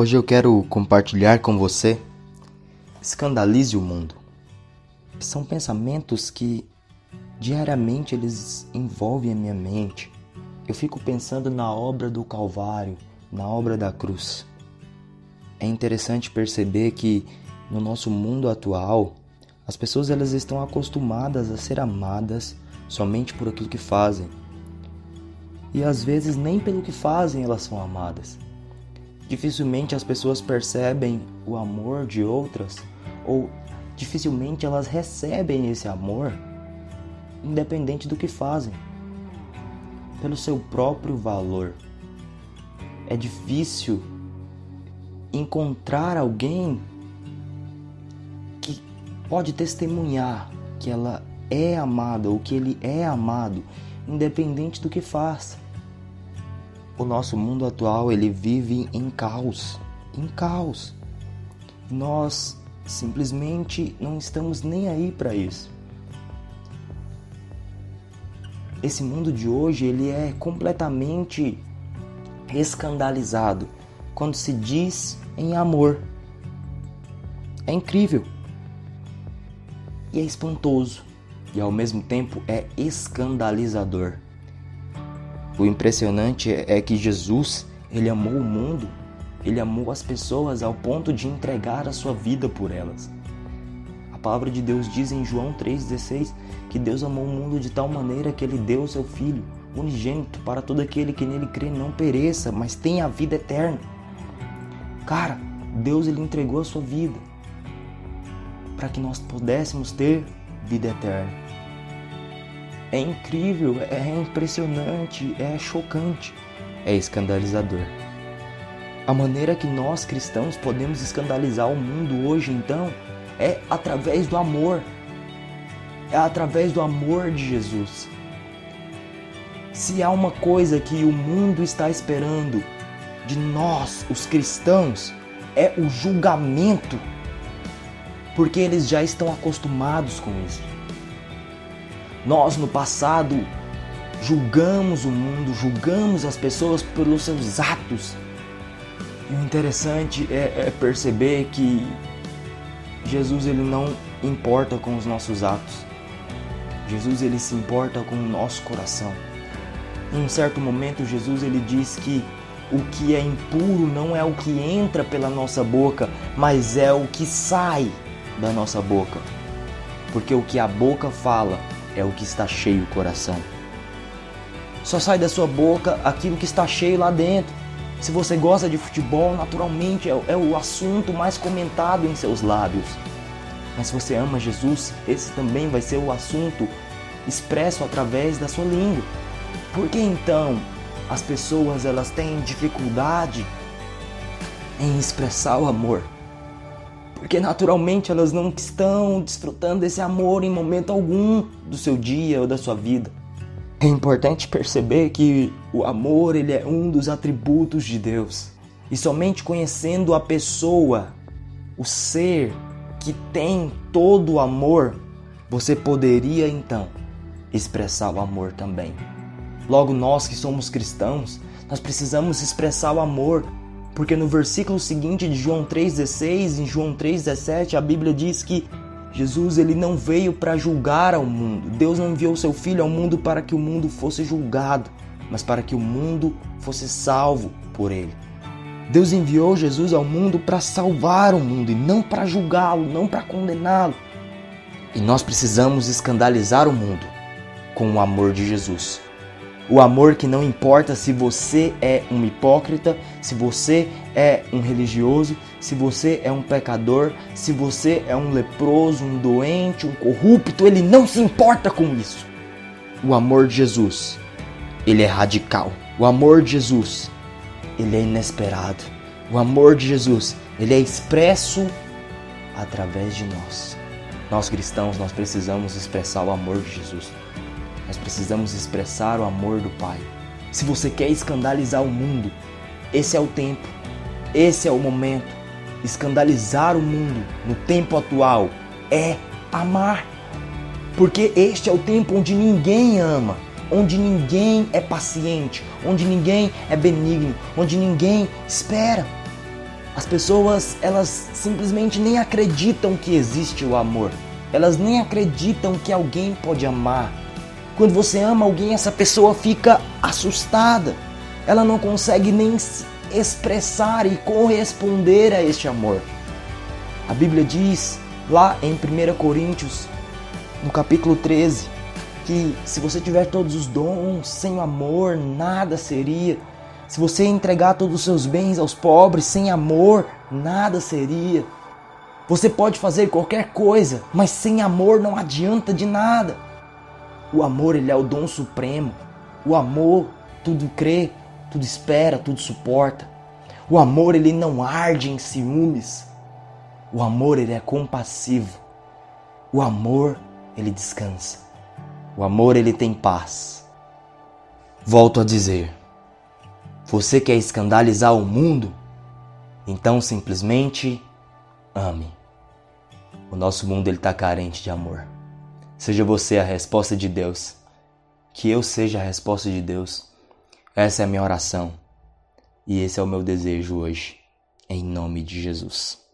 Hoje eu quero compartilhar com você Escandalize o Mundo. São pensamentos que diariamente eles envolvem a minha mente. Eu fico pensando na obra do Calvário, na obra da cruz. É interessante perceber que no nosso mundo atual, as pessoas elas estão acostumadas a ser amadas somente por aquilo que fazem. E às vezes nem pelo que fazem elas são amadas. Dificilmente as pessoas percebem o amor de outras ou dificilmente elas recebem esse amor independente do que fazem, pelo seu próprio valor. É difícil encontrar alguém que pode testemunhar que ela é amada ou que ele é amado, independente do que faz. O nosso mundo atual ele vive em caos, em caos. Nós simplesmente não estamos nem aí para isso. Esse mundo de hoje ele é completamente escandalizado quando se diz em amor. É incrível. E é espantoso. E ao mesmo tempo é escandalizador. O impressionante é que Jesus, ele amou o mundo, ele amou as pessoas ao ponto de entregar a sua vida por elas. A palavra de Deus diz em João 3,16 que Deus amou o mundo de tal maneira que ele deu o seu Filho unigênito para todo aquele que nele crê não pereça, mas tenha a vida eterna. Cara, Deus ele entregou a sua vida para que nós pudéssemos ter vida eterna é incrível, é impressionante, é chocante, é escandalizador. A maneira que nós cristãos podemos escandalizar o mundo hoje, então, é através do amor. É através do amor de Jesus. Se há uma coisa que o mundo está esperando de nós, os cristãos, é o julgamento, porque eles já estão acostumados com isso. Nós no passado julgamos o mundo, julgamos as pessoas pelos seus atos. E o interessante é, é perceber que Jesus ele não importa com os nossos atos. Jesus ele se importa com o nosso coração. Em um certo momento Jesus ele diz que o que é impuro não é o que entra pela nossa boca, mas é o que sai da nossa boca. Porque o que a boca fala é o que está cheio o coração. Só sai da sua boca aquilo que está cheio lá dentro. Se você gosta de futebol, naturalmente é, é o assunto mais comentado em seus lábios. Mas se você ama Jesus, esse também vai ser o assunto expresso através da sua língua. Por que então as pessoas elas têm dificuldade em expressar o amor? Porque naturalmente elas não estão desfrutando desse amor em momento algum do seu dia ou da sua vida. É importante perceber que o amor ele é um dos atributos de Deus. E somente conhecendo a pessoa, o ser que tem todo o amor, você poderia então expressar o amor também. Logo nós que somos cristãos, nós precisamos expressar o amor porque no versículo seguinte de João 3:16, em João 3:17, a Bíblia diz que Jesus ele não veio para julgar ao mundo. Deus não enviou seu filho ao mundo para que o mundo fosse julgado, mas para que o mundo fosse salvo por ele. Deus enviou Jesus ao mundo para salvar o mundo e não para julgá-lo, não para condená-lo. E nós precisamos escandalizar o mundo com o amor de Jesus. O amor que não importa se você é um hipócrita, se você é um religioso, se você é um pecador, se você é um leproso, um doente, um corrupto, ele não se importa com isso. O amor de Jesus, ele é radical. O amor de Jesus, ele é inesperado. O amor de Jesus, ele é expresso através de nós. Nós cristãos, nós precisamos expressar o amor de Jesus. Nós precisamos expressar o amor do Pai. Se você quer escandalizar o mundo, esse é o tempo, esse é o momento. Escandalizar o mundo no tempo atual é amar. Porque este é o tempo onde ninguém ama, onde ninguém é paciente, onde ninguém é benigno, onde ninguém espera. As pessoas, elas simplesmente nem acreditam que existe o amor. Elas nem acreditam que alguém pode amar. Quando você ama alguém, essa pessoa fica assustada. Ela não consegue nem expressar e corresponder a este amor. A Bíblia diz lá em 1 Coríntios, no capítulo 13, que se você tiver todos os dons, sem amor, nada seria. Se você entregar todos os seus bens aos pobres, sem amor, nada seria. Você pode fazer qualquer coisa, mas sem amor não adianta de nada. O amor, ele é o dom supremo. O amor tudo crê, tudo espera, tudo suporta. O amor, ele não arde em ciúmes. O amor, ele é compassivo. O amor, ele descansa. O amor, ele tem paz. Volto a dizer: você quer escandalizar o mundo? Então simplesmente ame. O nosso mundo ele está carente de amor. Seja você a resposta de Deus. Que eu seja a resposta de Deus. Essa é a minha oração. E esse é o meu desejo hoje. Em nome de Jesus.